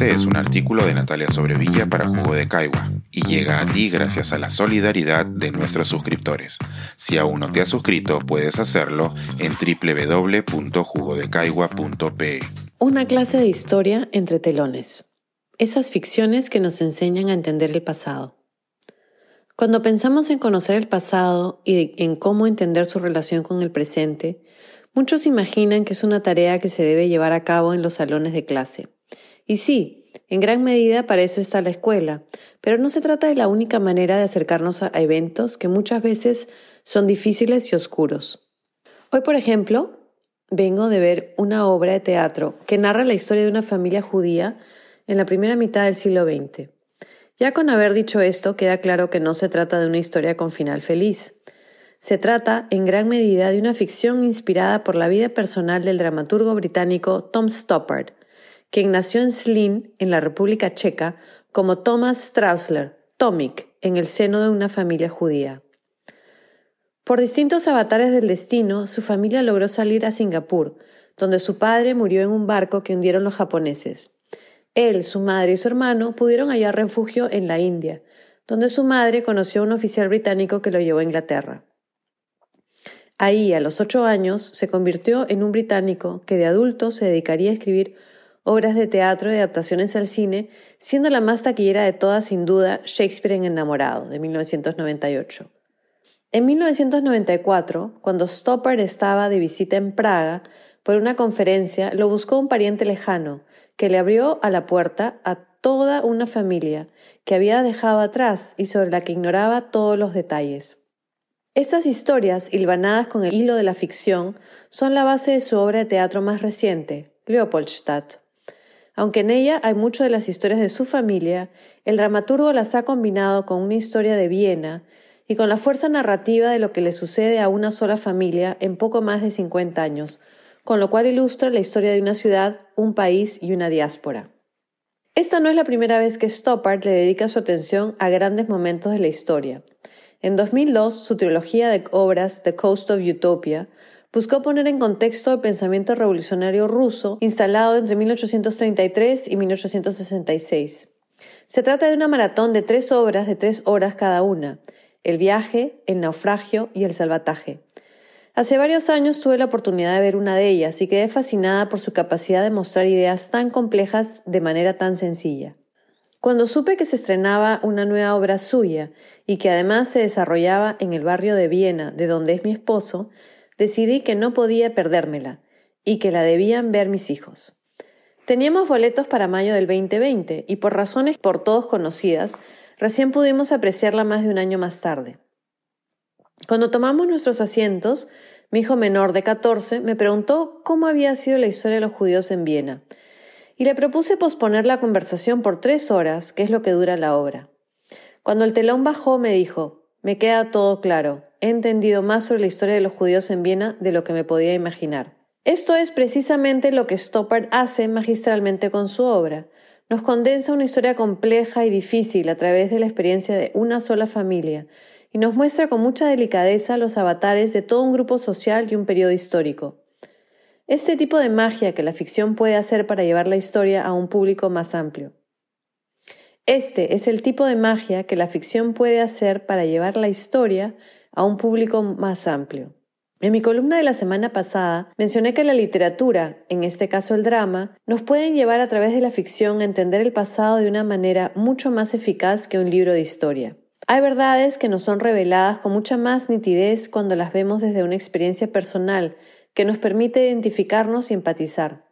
Este es un artículo de Natalia Sobrevilla para Jugo de Caigua y llega a ti gracias a la solidaridad de nuestros suscriptores. Si aún no te has suscrito, puedes hacerlo en www.jugodecaigua.pe. Una clase de historia entre telones. Esas ficciones que nos enseñan a entender el pasado. Cuando pensamos en conocer el pasado y en cómo entender su relación con el presente, muchos imaginan que es una tarea que se debe llevar a cabo en los salones de clase. Y sí, en gran medida para eso está la escuela, pero no se trata de la única manera de acercarnos a eventos que muchas veces son difíciles y oscuros. Hoy, por ejemplo, vengo de ver una obra de teatro que narra la historia de una familia judía en la primera mitad del siglo XX. Ya con haber dicho esto, queda claro que no se trata de una historia con final feliz. Se trata, en gran medida, de una ficción inspirada por la vida personal del dramaturgo británico Tom Stoppard, quien nació en Slin, en la República Checa, como Thomas Strausler, Tomik, en el seno de una familia judía. Por distintos avatares del destino, su familia logró salir a Singapur, donde su padre murió en un barco que hundieron los japoneses. Él, su madre y su hermano pudieron hallar refugio en la India, donde su madre conoció a un oficial británico que lo llevó a Inglaterra. Ahí, a los ocho años, se convirtió en un británico que de adulto se dedicaría a escribir obras de teatro y adaptaciones al cine, siendo la más taquillera de todas sin duda Shakespeare en Enamorado, de 1998. En 1994, cuando Stoppard estaba de visita en Praga por una conferencia, lo buscó un pariente lejano, que le abrió a la puerta a toda una familia que había dejado atrás y sobre la que ignoraba todos los detalles. Estas historias, hilvanadas con el hilo de la ficción, son la base de su obra de teatro más reciente, Leopoldstadt. Aunque en ella hay mucho de las historias de su familia, el dramaturgo las ha combinado con una historia de Viena y con la fuerza narrativa de lo que le sucede a una sola familia en poco más de 50 años, con lo cual ilustra la historia de una ciudad, un país y una diáspora. Esta no es la primera vez que Stoppard le dedica su atención a grandes momentos de la historia. En 2002, su trilogía de obras The Coast of Utopia buscó poner en contexto el pensamiento revolucionario ruso instalado entre 1833 y 1866. Se trata de una maratón de tres obras de tres horas cada una, El viaje, El naufragio y El salvataje. Hace varios años tuve la oportunidad de ver una de ellas y quedé fascinada por su capacidad de mostrar ideas tan complejas de manera tan sencilla. Cuando supe que se estrenaba una nueva obra suya y que además se desarrollaba en el barrio de Viena, de donde es mi esposo, decidí que no podía perdérmela y que la debían ver mis hijos. Teníamos boletos para mayo del 2020 y por razones por todos conocidas, recién pudimos apreciarla más de un año más tarde. Cuando tomamos nuestros asientos, mi hijo menor de 14 me preguntó cómo había sido la historia de los judíos en Viena, y le propuse posponer la conversación por tres horas, que es lo que dura la obra. Cuando el telón bajó, me dijo, me queda todo claro, he entendido más sobre la historia de los judíos en Viena de lo que me podía imaginar. Esto es precisamente lo que Stoppard hace magistralmente con su obra. Nos condensa una historia compleja y difícil a través de la experiencia de una sola familia, y nos muestra con mucha delicadeza los avatares de todo un grupo social y un periodo histórico. Este tipo de magia que la ficción puede hacer para llevar la historia a un público más amplio. Este es el tipo de magia que la ficción puede hacer para llevar la historia a un público más amplio. En mi columna de la semana pasada mencioné que la literatura, en este caso el drama, nos pueden llevar a través de la ficción a entender el pasado de una manera mucho más eficaz que un libro de historia. Hay verdades que nos son reveladas con mucha más nitidez cuando las vemos desde una experiencia personal que nos permite identificarnos y empatizar.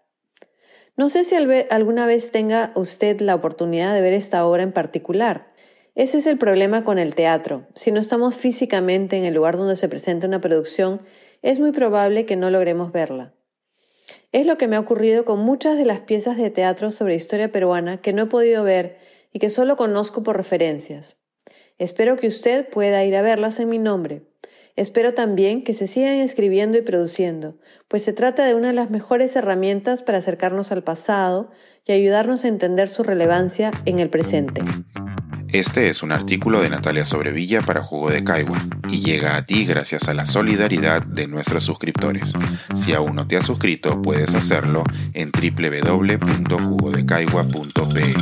No sé si alguna vez tenga usted la oportunidad de ver esta obra en particular. Ese es el problema con el teatro. Si no estamos físicamente en el lugar donde se presenta una producción, es muy probable que no logremos verla. Es lo que me ha ocurrido con muchas de las piezas de teatro sobre historia peruana que no he podido ver y que solo conozco por referencias. Espero que usted pueda ir a verlas en mi nombre. Espero también que se sigan escribiendo y produciendo, pues se trata de una de las mejores herramientas para acercarnos al pasado y ayudarnos a entender su relevancia en el presente. Este es un artículo de Natalia Sobrevilla para Jugo de Caigua y llega a ti gracias a la solidaridad de nuestros suscriptores. Si aún no te has suscrito, puedes hacerlo en www.jugodecaigua.pe.